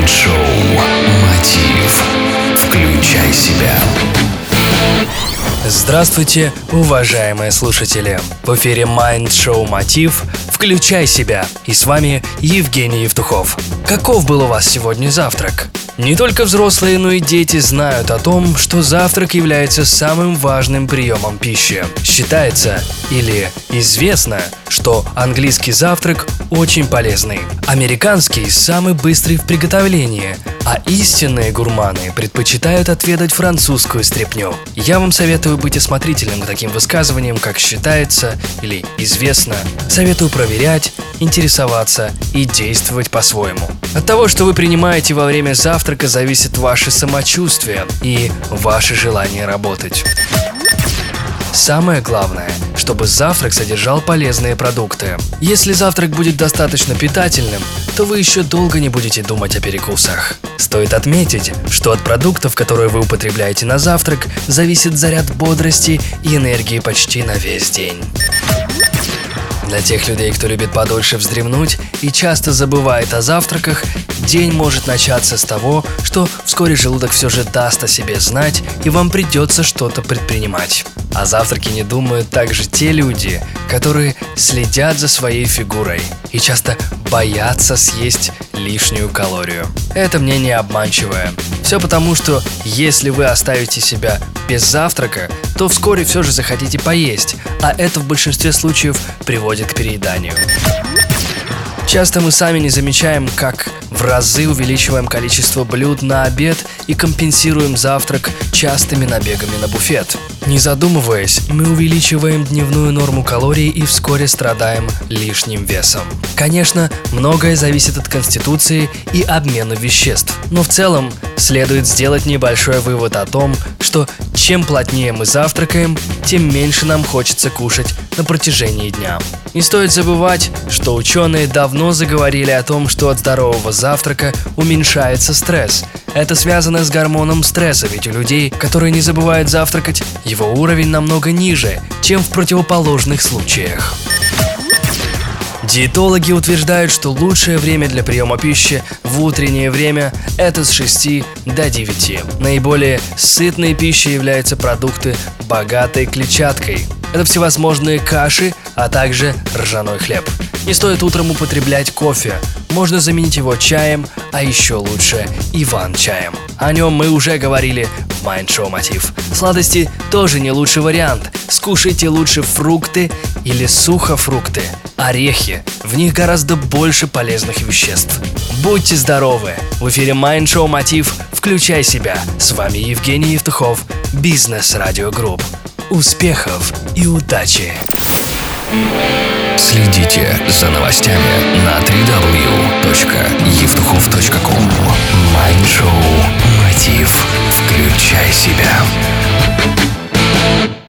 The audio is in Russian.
Майнд-шоу «Мотив». Включай себя. Здравствуйте, уважаемые слушатели! В эфире Mind Show Мотив «Включай себя» и с вами Евгений Евтухов. Каков был у вас сегодня завтрак? Не только взрослые, но и дети знают о том, что завтрак является самым важным приемом пищи. Считается или известно, что английский завтрак очень полезный. Американский самый быстрый в приготовлении, а истинные гурманы предпочитают отведать французскую стряпню. Я вам советую быть осмотрительным к таким высказываниям, как считается или известно. Советую проверять, интересоваться и действовать по-своему. От того, что вы принимаете во время завтрака, зависит ваше самочувствие и ваше желание работать. Самое главное, чтобы завтрак содержал полезные продукты. Если завтрак будет достаточно питательным, то вы еще долго не будете думать о перекусах. Стоит отметить, что от продуктов, которые вы употребляете на завтрак, зависит заряд бодрости и энергии почти на весь день. Для тех людей, кто любит подольше вздремнуть и часто забывает о завтраках, день может начаться с того, что вскоре желудок все же даст о себе знать, и вам придется что-то предпринимать. О завтраке не думают также те люди, которые следят за своей фигурой и часто боятся съесть лишнюю калорию. Это мнение обманчивое. Все потому, что если вы оставите себя без завтрака, то вскоре все же захотите поесть, а это в большинстве случаев приводит к перееданию. Часто мы сами не замечаем, как в разы увеличиваем количество блюд на обед и компенсируем завтрак частыми набегами на буфет. Не задумываясь, мы увеличиваем дневную норму калорий и вскоре страдаем лишним весом. Конечно, многое зависит от конституции и обмена веществ, но в целом следует сделать небольшой вывод о том, что чем плотнее мы завтракаем, тем меньше нам хочется кушать на протяжении дня. Не стоит забывать, что ученые давно заговорили о том, что от здорового завтрака уменьшается стресс. Это связано с гормоном стресса, ведь у людей, которые не забывают завтракать, его уровень намного ниже, чем в противоположных случаях. Диетологи утверждают, что лучшее время для приема пищи в утреннее время – это с 6 до 9. Наиболее сытной пищей являются продукты, богатые клетчаткой. Это всевозможные каши, а также ржаной хлеб. Не стоит утром употреблять кофе. Можно заменить его чаем, а еще лучше Иван-чаем. О нем мы уже говорили в шоу Мотив. Сладости тоже не лучший вариант. Скушайте лучше фрукты или сухофрукты – орехи. В них гораздо больше полезных веществ. Будьте здоровы! В эфире шоу Мотив «Включай себя». С вами Евгений Евтухов, Бизнес Радио Групп. Успехов и удачи! Следите за новостями на www.евтухов.ком Майнд-шоу «Мотив». Включай себя.